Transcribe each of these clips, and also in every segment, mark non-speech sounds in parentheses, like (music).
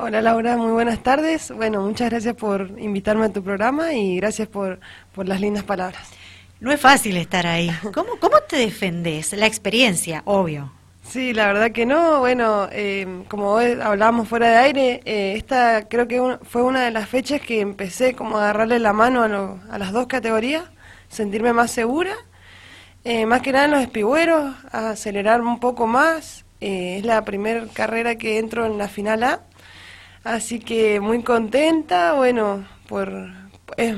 Hola Laura, muy buenas tardes. Bueno, muchas gracias por invitarme a tu programa y gracias por, por las lindas palabras. No es fácil estar ahí. ¿Cómo, cómo te defendés? La experiencia, obvio. Sí, la verdad que no. Bueno, eh, como hablábamos fuera de aire, eh, esta creo que fue una de las fechas que empecé como a agarrarle la mano a, a las dos categorías, sentirme más segura, eh, más que nada en los espigüeros, a acelerar un poco más. es la primera carrera que entro en la final A Así que muy contenta, bueno, por es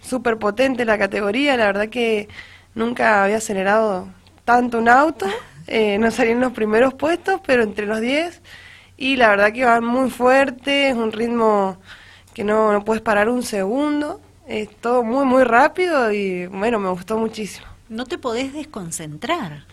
súper potente la categoría, la verdad que nunca había acelerado tanto un auto, (laughs) eh, no salí en los primeros puestos, pero entre los 10 y la verdad que va muy fuerte, es un ritmo que no, no puedes parar un segundo, es todo muy muy rápido y bueno, me gustó muchísimo. No te podés desconcentrar.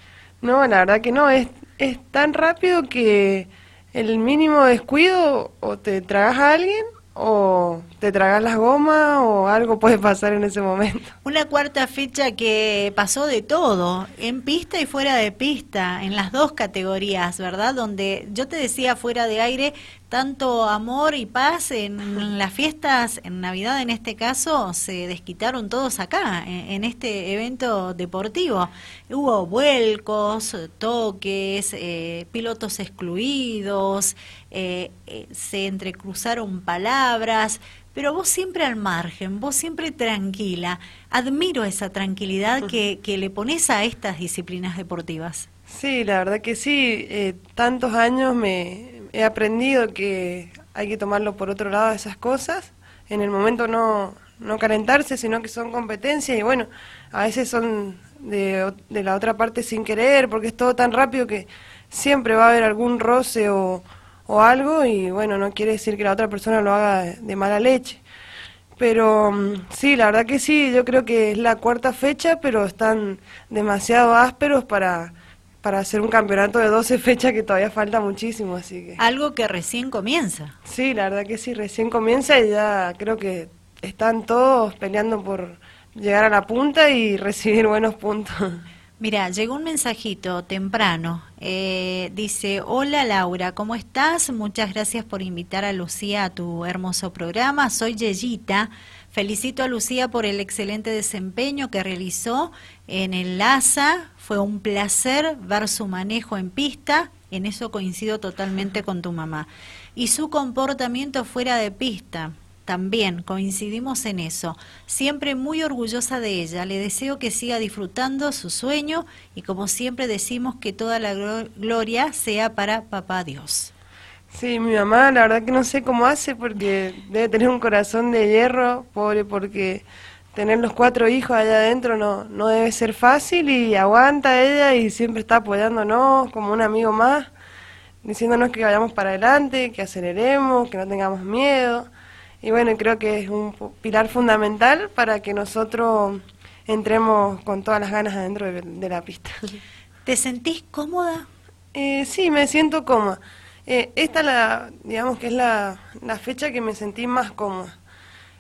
No, la verdad que no, es, es tan rápido que el mínimo descuido o te tragas a alguien o te tragas las gomas o algo puede pasar en ese momento. (laughs) Una cuarta fecha que pasó de todo, en pista y fuera de pista, en las dos categorías, ¿verdad? Donde yo te decía fuera de aire, tanto amor y paz en las fiestas, en Navidad en este caso, se desquitaron todos acá, en, este evento deportivo. Hubo vuelcos, toques, eh, pilotos excluidos, eh, eh, se entrecruzaron palabras, pero vos siempre al margen, vos siempre tranquila. Admiro esa tranquilidad que, que le pones a estas disciplinas deportivas. Sí, la verdad que sí. tantos años me, he aprendido que hay que tomarlo por otro lado esas cosas. En el momento no, no calentarse, sino que son competencias y bueno, a veces son de, de, la otra parte sin querer, porque es todo tan rápido que siempre va a haber algún roce o, o algo y bueno, no quiere decir que la otra persona lo haga de, mala leche. Pero mm, sí, la verdad que sí, yo creo que es la cuarta fecha, pero están demasiado ásperos para para hacer un campeonato de 12 fechas que todavía falta muchísimo, así que... Algo que recién comienza. Sí, la verdad que sí, recién comienza y ya creo que están todos peleando por llegar a la punta y (laughs) recibir buenos puntos. Mira, llegó un mensajito temprano. Eh, dice, hola Laura, ¿cómo estás? Muchas gracias por invitar a Lucía a tu hermoso programa. Soy Yeyita. Felicito a Lucía por el excelente desempeño que realizó en el LASA. Fue un placer ver su manejo en pista. En eso coincido totalmente con tu mamá. Y su comportamiento fuera de pista. También coincidimos en eso. Siempre muy orgullosa de ella. Le deseo que siga disfrutando su sueño y como siempre decimos que toda la gloria sea para Papá Dios. Sí, mi mamá, la verdad que no sé cómo hace porque debe tener un corazón de hierro, pobre, porque tener los cuatro hijos allá adentro no, no debe ser fácil y aguanta ella y siempre está apoyándonos como un amigo más, diciéndonos que vayamos para adelante, que aceleremos, que no tengamos miedo. Y bueno, creo que es un pilar fundamental para que nosotros entremos con todas las ganas adentro de, la pista. ¿Te sentís cómoda? Eh, sí, me siento cómoda. Eh, esta la, digamos que es la, la, fecha que me sentí más cómoda.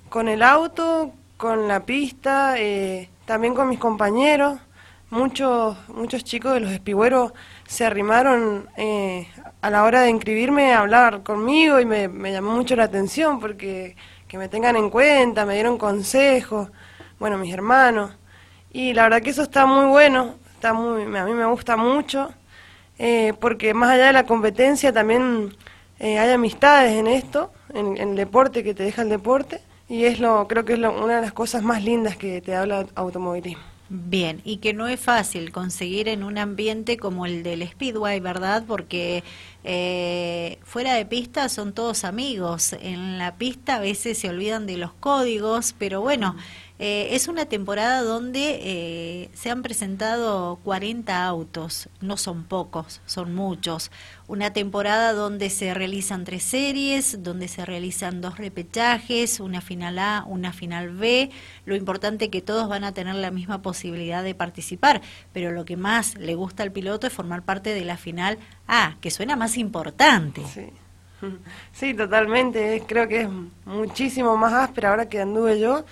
Con el auto, con la pista, eh, también con mis compañeros. Muchos, muchos chicos de los espigüeros se arrimaron eh, a la hora de inscribirme a hablar conmigo y me, me, llamó mucho la atención porque que me tengan en cuenta, me dieron consejos, bueno, mis hermanos. Y la verdad que eso está muy bueno, está muy, a mí me gusta mucho. Eh, porque más allá de la competencia también eh, hay amistades en esto, en, el deporte que te deja el deporte, y es lo creo que es una de las cosas más lindas que te habla automovilismo. Bien, y que no es fácil conseguir en un ambiente como el del Speedway, ¿verdad? Porque eh, fuera de pista son todos amigos, en la pista a veces se olvidan de los códigos, pero bueno. Eh, es una temporada donde eh, se han presentado 40 autos, no son pocos, son muchos. Una temporada donde se realizan tres series, donde se realizan dos repechajes, una final A, una final B. Lo importante es que todos van a tener la misma posibilidad de participar, pero lo que más le gusta al piloto es formar parte de la final A, que suena más importante. Sí. (laughs) Sí, totalmente. Creo que es muchísimo más áspera ahora que anduve yo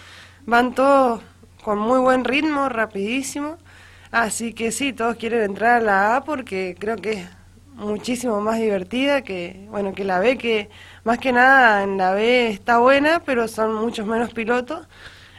van todos con muy buen ritmo, rapidísimo. Así que sí, todos quieren entrar a la A porque creo que es muchísimo más divertida que, bueno, que la B, que más que nada en la B está buena, pero son muchos menos pilotos.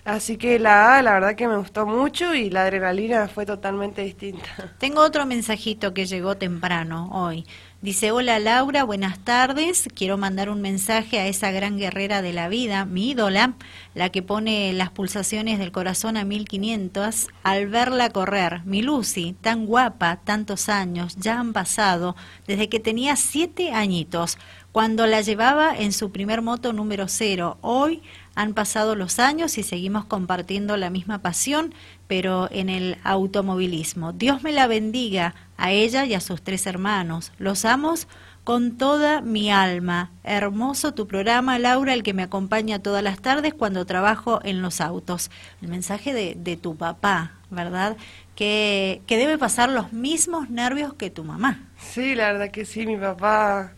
Así que la A, la verdad que me gustó mucho y la adrenalina fue totalmente distinta. Tengo otro mensajito que llegó temprano hoy. Dice, hola Laura, buenas tardes. Quiero mandar un mensaje a esa gran guerrera de la vida, mi ídola, la que pone las pulsaciones del corazón a 1500 al verla correr. Mi Lucy, tan guapa, tantos años, ya han pasado, desde que tenía siete añitos, cuando la llevaba en su primer moto número cero. Hoy han pasado los años y seguimos compartiendo la misma pasión, pero en el automovilismo. Dios me la bendiga a ella y a sus tres hermanos. Los amos con toda mi alma. Hermoso tu programa, Laura, el que me acompaña todas las tardes cuando trabajo en los autos. El mensaje de, de tu papá, ¿verdad? Que, que debe pasar los mismos nervios que tu mamá. Sí, la verdad que sí, mi papá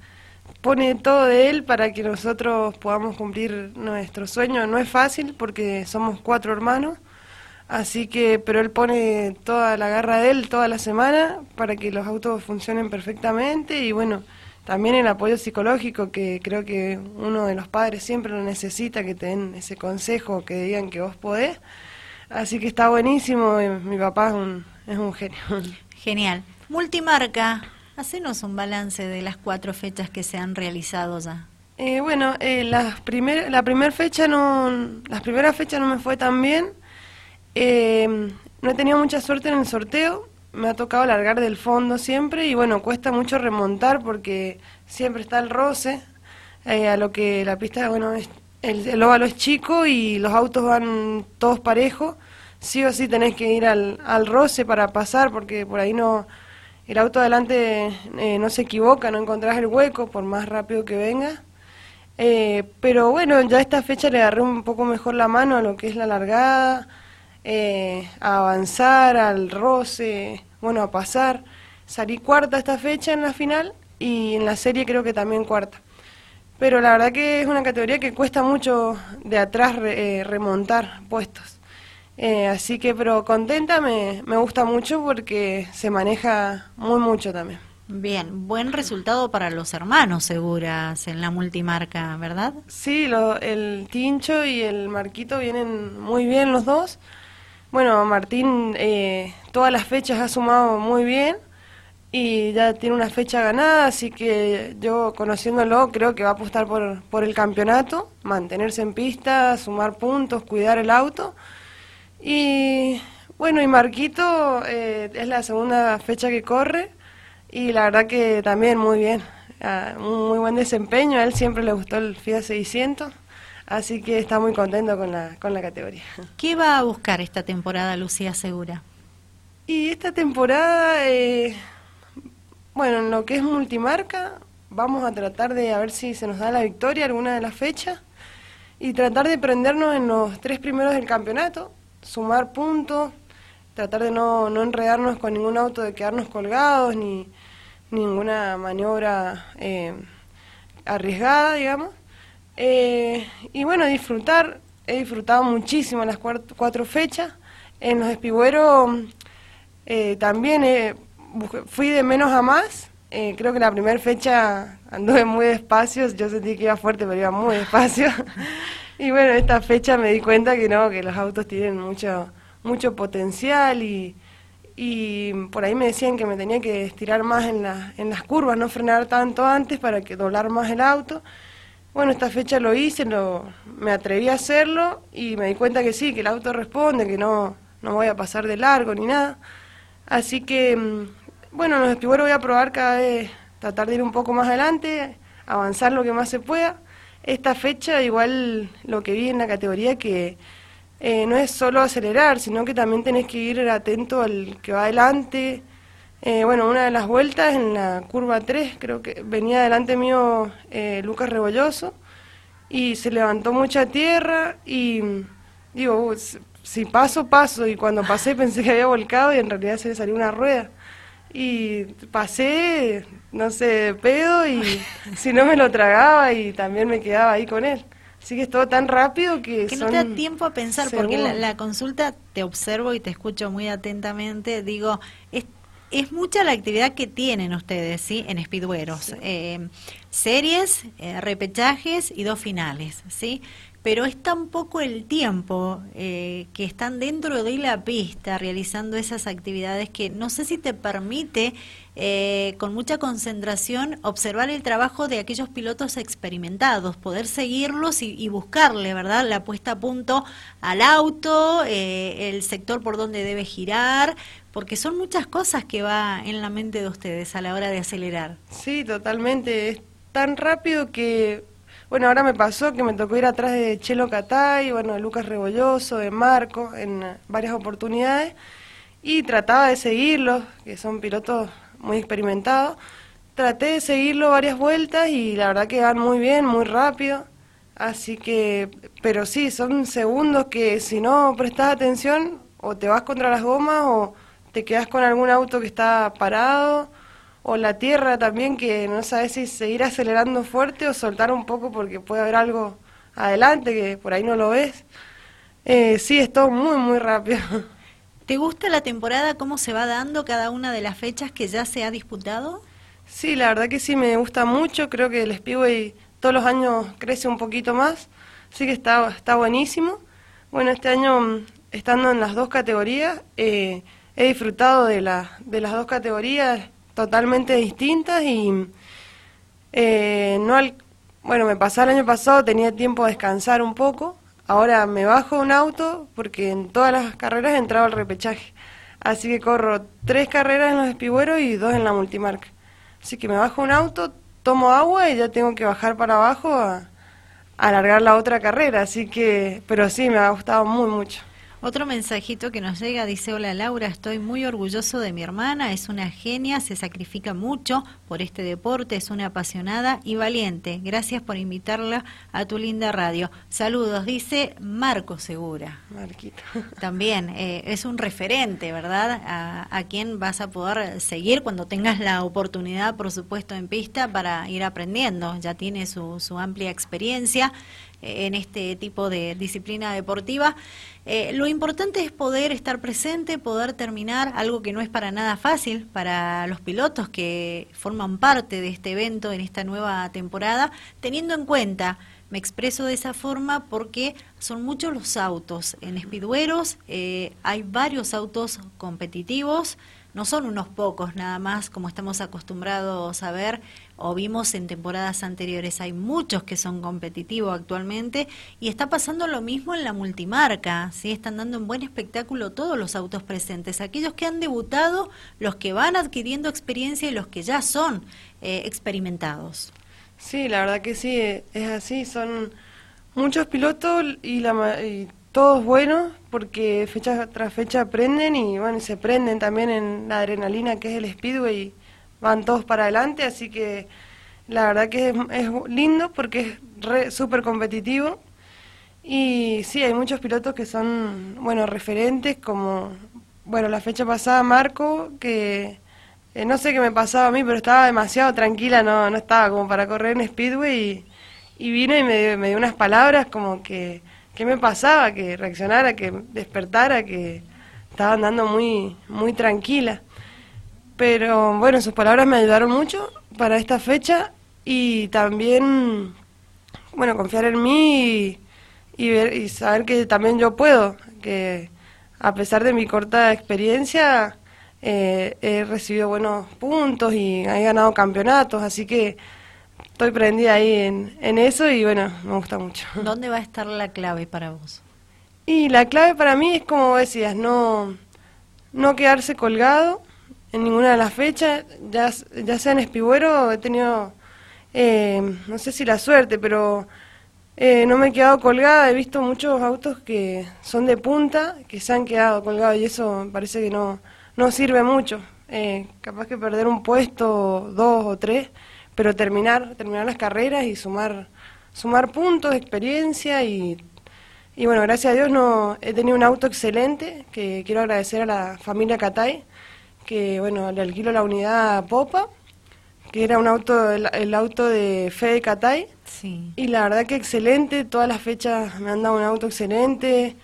pone todo de él para que nosotros podamos cumplir nuestro sueño. No es fácil porque somos cuatro hermanos, así que, pero él pone toda la garra de él toda la semana para que los autos funcionen perfectamente y bueno, también el apoyo psicológico que creo que uno de los padres siempre lo necesita, que te den ese consejo, que digan que vos podés. Así que está buenísimo, mi papá es un, es un genio. (laughs) Genial. Multimarca, Hacenos un balance de las cuatro fechas que se han realizado ya. Eh, bueno, eh, las primer, la primera fecha no, las primeras fechas no me fue tan bien. Eh, no he tenido mucha suerte en el sorteo. Me ha tocado largar del fondo siempre y bueno, cuesta mucho remontar porque siempre está el roce. Eh, a lo que la pista, bueno, es, el, óvalo es chico y los autos van todos parejos. Sí o sí tenés que ir al, al roce para pasar porque por ahí no el auto adelante eh, no se equivoca, no encontrás el hueco por más rápido que venga. Eh, pero bueno, ya esta fecha le agarré un poco mejor la mano a lo que es la largada, eh, a avanzar, al roce, bueno, a pasar. Salí cuarta esta fecha en la final y en la serie creo que también cuarta. Pero la verdad que es una categoría que cuesta mucho de atrás remontar puestos. Eh, así que, pero contenta, me, me gusta mucho porque se maneja muy mucho también. Bien, buen resultado para los hermanos, seguras, en la multimarca, ¿verdad? Sí, lo, el Tincho y el Marquito vienen muy bien los dos. Bueno, Martín eh, todas las fechas ha sumado muy bien y ya tiene una fecha ganada, así que yo conociéndolo creo que va a apostar por, por el campeonato, mantenerse en pista, sumar puntos, cuidar el auto. Y bueno, y Marquito eh, es la segunda fecha que corre y la verdad que también muy bien, ah, muy buen desempeño, a él siempre le gustó el FIA 600, así que está muy contento con la, con la categoría. ¿Qué va a buscar esta temporada Lucía Segura? Y esta temporada, eh, bueno, en lo que es multimarca, vamos a tratar de a ver si se nos da la victoria alguna de las fechas y tratar de prendernos en los tres primeros del campeonato sumar puntos, tratar de no, no enredarnos con ningún auto, de quedarnos colgados, ni ninguna maniobra eh, arriesgada, digamos. Eh, y bueno, disfrutar, he disfrutado muchísimo las cuatro, fechas. En los espigüeros eh, también fui de menos a más. creo que la primera fecha anduve muy despacio, yo sentí que iba fuerte, pero iba muy despacio. (laughs) Y bueno, esta fecha me di cuenta que no, que los autos tienen mucho, mucho potencial y, y por ahí me decían que me tenía que estirar más en, la, en las curvas, no frenar tanto antes para que doblar más el auto. Bueno, esta fecha lo hice, lo, me atreví a hacerlo y me di cuenta que sí, que el auto responde, que no, no voy a pasar de largo ni nada. Así que, mm, bueno, los espigüeros voy a probar cada vez, tratar de ir un poco más adelante, avanzar lo que más se pueda esta fecha igual lo que vi en la categoría que eh, no es solo acelerar, sino que también tenés que ir atento al que va adelante. Eh, bueno, una de las vueltas en la curva 3, creo que venía delante mío eh, Lucas Rebolloso y se levantó mucha tierra y digo, si paso, paso. Y cuando pasé pensé que había volcado y en realidad se le salió una rueda y pasé, no sé, pedo y (laughs) si no me lo tragaba y también me quedaba ahí con él. Así que es todo tan rápido que... Que no te da tiempo a pensar, porque la, consulta te observo y te escucho muy atentamente, digo, es es mucha la actividad que tienen ustedes, ¿sí? En Speedweros. Eh, series, eh, repechajes y dos finales, ¿sí? Pero es tan poco el tiempo eh, que están dentro de la pista realizando esas actividades que no sé si te permite con mucha concentración observar el trabajo de aquellos pilotos experimentados, poder seguirlos y, y buscarle, ¿verdad? La puesta a punto al auto, el sector por donde debe girar, porque son muchas cosas que va en la mente de ustedes a la hora de acelerar. Sí, totalmente. Es tan rápido que, bueno, ahora me pasó que me tocó ir atrás de Chelo Catay, bueno, de Lucas Rebolloso, de Marco, en varias oportunidades, y trataba de seguirlos, que son pilotos muy experimentados. Traté de seguirlo varias vueltas y la verdad que van muy bien, muy rápido. Así que, pero sí, son segundos que si no prestas atención, o te vas contra las gomas o te quedas con algún auto que está parado, o la tierra también que no sabes si seguir acelerando fuerte o soltar un poco porque puede haber algo adelante que por ahí no lo ves. Eh, sí, es todo muy, muy rápido. ¿Te gusta la temporada, cómo se va dando cada una de las fechas que ya se ha disputado? Sí, la verdad que sí, me gusta mucho. Creo que el Speedway todos los años crece un poquito más, así que está, está buenísimo. Bueno, este año, estando en las dos categorías, eh, he disfrutado de, la, de las dos categorías totalmente distintas y eh, no bueno, me pasó el año pasado, tenía tiempo de descansar un poco, ahora me bajo un auto porque en todas las carreras he entrado al repechaje, así que corro tres carreras en los espigüeros y dos en la multimarca. Así que me bajo un auto, tomo agua y ya tengo que bajar para abajo a alargar la otra carrera, así que, pero sí, me ha gustado muy mucho. Otro mensajito que nos llega dice, hola Laura, estoy muy orgulloso de mi hermana, es una genia, se sacrifica mucho por este deporte, es una apasionada y valiente. Gracias por invitarla a tu linda radio. Saludos, dice Marco Segura. Marquito. (laughs) También eh, es un referente, ¿verdad? A, a quien vas a poder seguir cuando tengas la oportunidad, por supuesto, en pista para ir aprendiendo. Ya tiene su, su amplia experiencia en este tipo de disciplina deportiva. Eh, lo importante es poder estar presente, poder terminar, algo que no es para nada fácil para los pilotos que forman parte de este evento en esta nueva temporada, teniendo en cuenta me expreso de esa forma porque son muchos los autos en Speedweros, eh, hay varios autos competitivos, no son unos pocos nada más como estamos acostumbrados a ver o vimos en temporadas anteriores. Hay muchos que son competitivos actualmente y está pasando lo mismo en la multimarca. ¿sí? Están dando un buen espectáculo todos los autos presentes, aquellos que han debutado, los que van adquiriendo experiencia y los que ya son eh, experimentados. Sí, la verdad que sí, es así. Son muchos pilotos y, la, y todos buenos porque fecha tras fecha aprenden y bueno, se prenden también en la adrenalina que es el speedway y van todos para adelante, así que la verdad que es, lindo porque es súper competitivo. Y sí, hay muchos pilotos que son, bueno, referentes como, bueno, la fecha pasada Marco, que eh, no sé qué me pasaba a mí, pero estaba demasiado tranquila, no, no estaba como para correr en speedway y, vino y me me dio unas palabras como que qué me pasaba, que reaccionara, que despertara, que estaba andando muy, muy tranquila. Pero bueno, sus palabras me ayudaron mucho para esta fecha y también, bueno, confiar en mí y, ver, y saber que también yo puedo, que a pesar de mi corta experiencia eh, he recibido buenos puntos y he ganado campeonatos, así que estoy prendida ahí en, en eso y bueno, me gusta mucho. ¿Dónde va a estar la clave para vos? Y la clave para mí es como decías, no, no quedarse colgado en ninguna de las fechas, ya, ya sea en Espigüero, he tenido, eh, no sé si la suerte, pero eh, no me he quedado colgada, he visto muchos autos que son de punta, que se han quedado colgados y eso parece que no, no sirve mucho. Eh, capaz que perder un puesto, dos o tres, pero terminar, terminar las carreras y sumar, sumar puntos, experiencia y, y bueno, gracias a Dios no he tenido un auto excelente, que quiero agradecer a la familia Catay, que bueno, le alquilo la unidad Popa, que era un auto, el, auto de Fede Catay, sí. y la verdad que excelente, todas las fechas me han dado un auto excelente,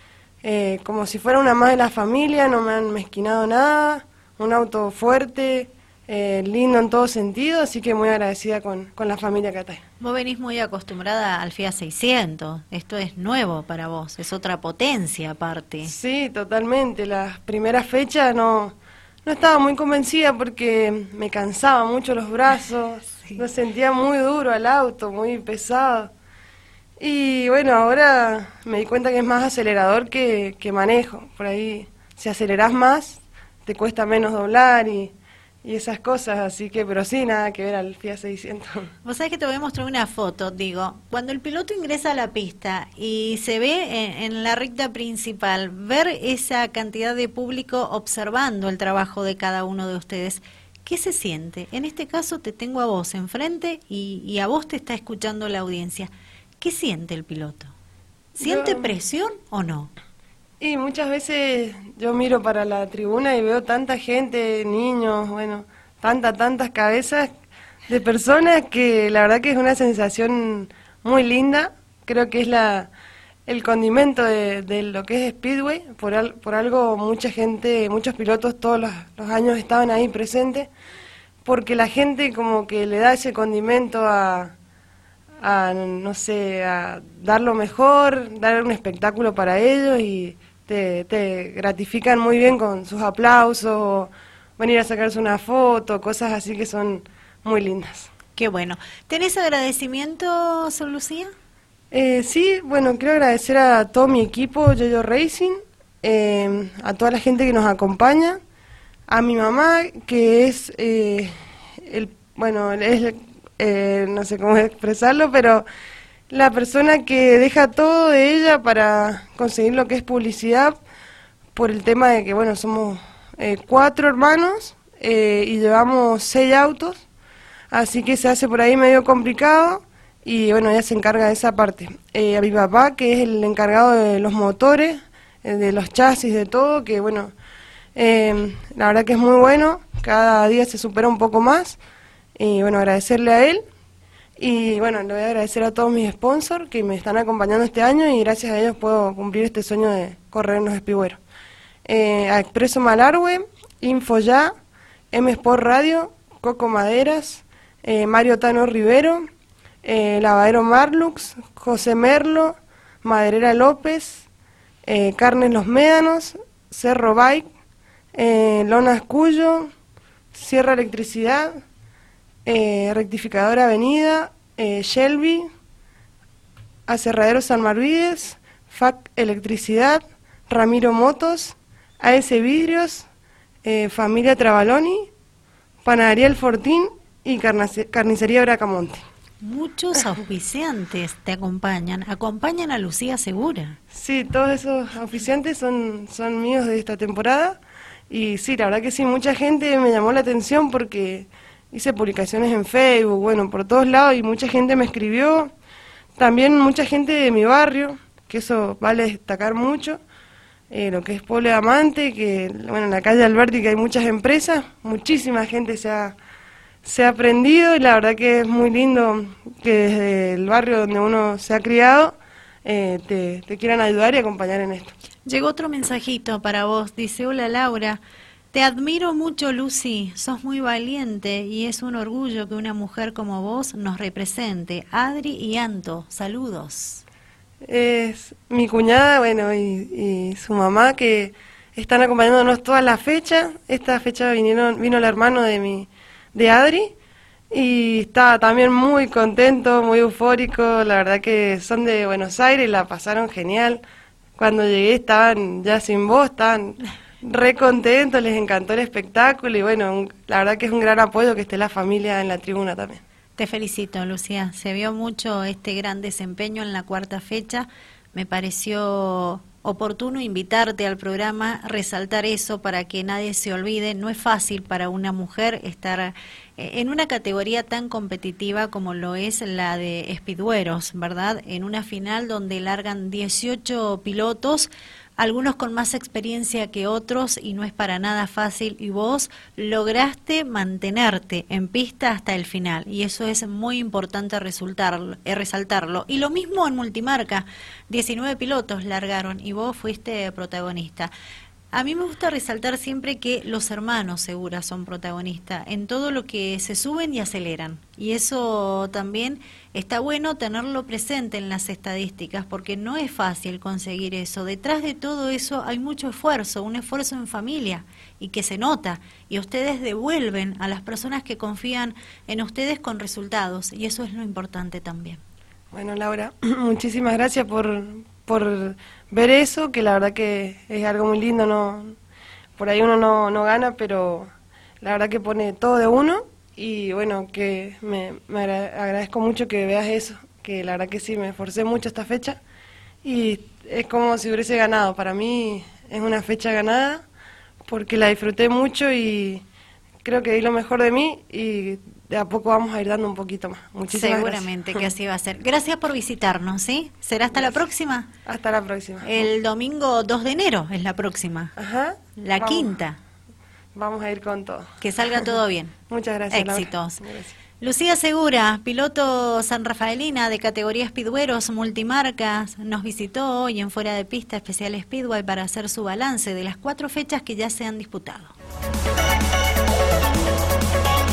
eh, como si fuera una más de la familia, no me han mezquinado nada, un auto fuerte, eh, lindo en todo sentido, así que muy agradecida con, con la familia que está. Vos venís muy acostumbrada al Fiat 600, esto es nuevo para vos, es otra potencia aparte. Sí, totalmente, las primeras fechas no, no estaba muy convencida porque me cansaba mucho los brazos, (laughs) lo sentía muy duro al auto, muy pesado. Y bueno, ahora me di cuenta que es más acelerador que, que manejo. Por ahí, si aceleras más, te cuesta menos doblar y, y esas cosas, así que, pero sí, nada que ver al Fiat 600. (laughs) Vos sabés que te voy a mostrar una foto, digo, cuando el piloto ingresa a la pista y se ve en, la recta principal, ver esa cantidad de público observando el trabajo de cada uno de ustedes, ¿qué se siente? En este caso te tengo a vos enfrente y, y a vos te está escuchando la audiencia. ¿Qué siente el piloto? ¿Siente presión o no? Y muchas veces yo miro para la tribuna y veo tanta gente, niños, bueno, tantas, tantas cabezas de personas que la verdad que es una sensación muy linda. Creo que es la el condimento de, lo que es Speedway. Por, por algo mucha gente, muchos pilotos todos los, los años estaban ahí presentes, porque la gente como que le da ese condimento a, a, no sé, a dar lo mejor, dar un espectáculo para ellos y te, gratifican muy bien con sus aplausos, venir a sacarse una foto, cosas así que son muy lindas. Qué bueno. ¿Tenés agradecimiento, Sol Lucía? Eh, sí, bueno, quiero agradecer a todo mi equipo, Yoyo Racing, eh, a toda la gente que nos acompaña, a mi mamá, que es eh, el, bueno, es, no sé cómo (laughs) expresarlo, pero la persona que deja todo de ella para conseguir lo que es publicidad por el tema de que, bueno, somos eh, cuatro hermanos eh, y llevamos seis autos, así que se hace por ahí medio complicado y, bueno, ella se encarga de esa parte. Eh, a mi papá, que es el encargado de los motores, de los chasis, de todo, que, bueno, la verdad que es muy bueno, cada día se supera un poco más y, bueno, agradecerle a él y bueno, le voy a agradecer a todos mis sponsors que me están acompañando este año y gracias a ellos puedo cumplir este sueño de correr en los espigüeros. Eh, a Expreso Malargüe, Infoya, M Sport Radio, Coco Maderas, eh, Mario Tano Rivero, eh, Lavadero Marlux, José Merlo, Maderera López, eh, Carnes Los Médanos, Cerro Bike, Lonas Cuyo, Sierra Electricidad, eh, Rectificadora Avenida, eh, Shelby, Acerradero San Marvides, FAC Electricidad, Ramiro Motos, AS Vidrios, eh, Familia Trabaloni, Panadería El Fortín y Carnicería Bracamonte. Muchos auspiciantes te acompañan, acompañan a Lucía Segura. Sí, todos esos auspiciantes son, son míos de esta temporada y sí, la verdad que sí, mucha gente me llamó la atención porque hice publicaciones en Facebook, bueno, por todos lados y mucha gente me escribió, también mucha gente de mi barrio, que eso vale destacar mucho, eh, lo que es Pueblo Amante, que bueno, en la calle Alberti que hay muchas empresas, muchísima gente se ha, se ha aprendido y la verdad que es muy lindo que desde el barrio donde uno se ha criado eh, te, te quieran ayudar y acompañar en esto. Llegó otro mensajito para vos, dice, hola Laura, te admiro mucho, Lucy. Sos muy valiente y es un orgullo que una mujer como vos nos represente. Adri y Anto, saludos. Es mi cuñada, bueno, y, su mamá que están acompañándonos todas las fechas. Esta fecha vinieron, vino el hermano de mi, de Adri y está también muy contento, muy eufórico. La verdad que son de Buenos Aires, la pasaron genial. Cuando llegué estaban ya sin voz, estaban Re contento, les encantó el espectáculo y bueno, la verdad que es un gran apoyo que esté la familia en la tribuna también. Te felicito, Lucía. Se vio mucho este gran desempeño en la cuarta fecha. Me pareció oportuno invitarte al programa, resaltar eso para que nadie se olvide. No es fácil para una mujer estar eh, en una categoría tan competitiva como lo es la de Espidueros, ¿verdad? En una final donde largan 18 pilotos algunos con más experiencia que otros y no es para nada fácil y vos lograste mantenerte en pista hasta el final y eso es muy importante resultar, eh, resaltarlo. Y lo mismo en multimarca, 19 pilotos largaron y vos fuiste protagonista. A mí me gusta resaltar siempre que los hermanos Segura son protagonistas en todo lo que se suben y aceleran. Y eso también está bueno tenerlo presente en las estadísticas, porque no es fácil conseguir eso. Detrás de todo eso hay mucho esfuerzo, un esfuerzo en familia y que se nota. Y ustedes devuelven a las personas que confían en ustedes con resultados. Y eso es lo importante también. Bueno, Laura, (clears throat) muchísimas gracias por, por ver eso, que la verdad que es algo muy lindo. no Por ahí uno no, no gana, pero la verdad que pone todo de uno y bueno, que me, agradezco mucho que veas eso, que la verdad que sí, me esforcé mucho esta fecha y es como si hubiese ganado. Para mí es una fecha ganada porque la disfruté mucho y creo que di lo mejor de mí y de a poco vamos a ir dando un poquito más. Muchísimas Seguramente que así va a ser. Gracias por visitarnos, ¿sí? ¿Será hasta la próxima? Hasta la próxima. El domingo 2 de enero es la próxima. Ajá. La quinta. Vamos a ir con todo. Que salga todo bien. (laughs) Muchas gracias. Éxitos. Lucía Segura, piloto San Rafaelina de categoría Speedweros multimarcas, nos visitó hoy en Fuera de Pista Especial Speedway para hacer su balance de las cuatro fechas que ya se han disputado.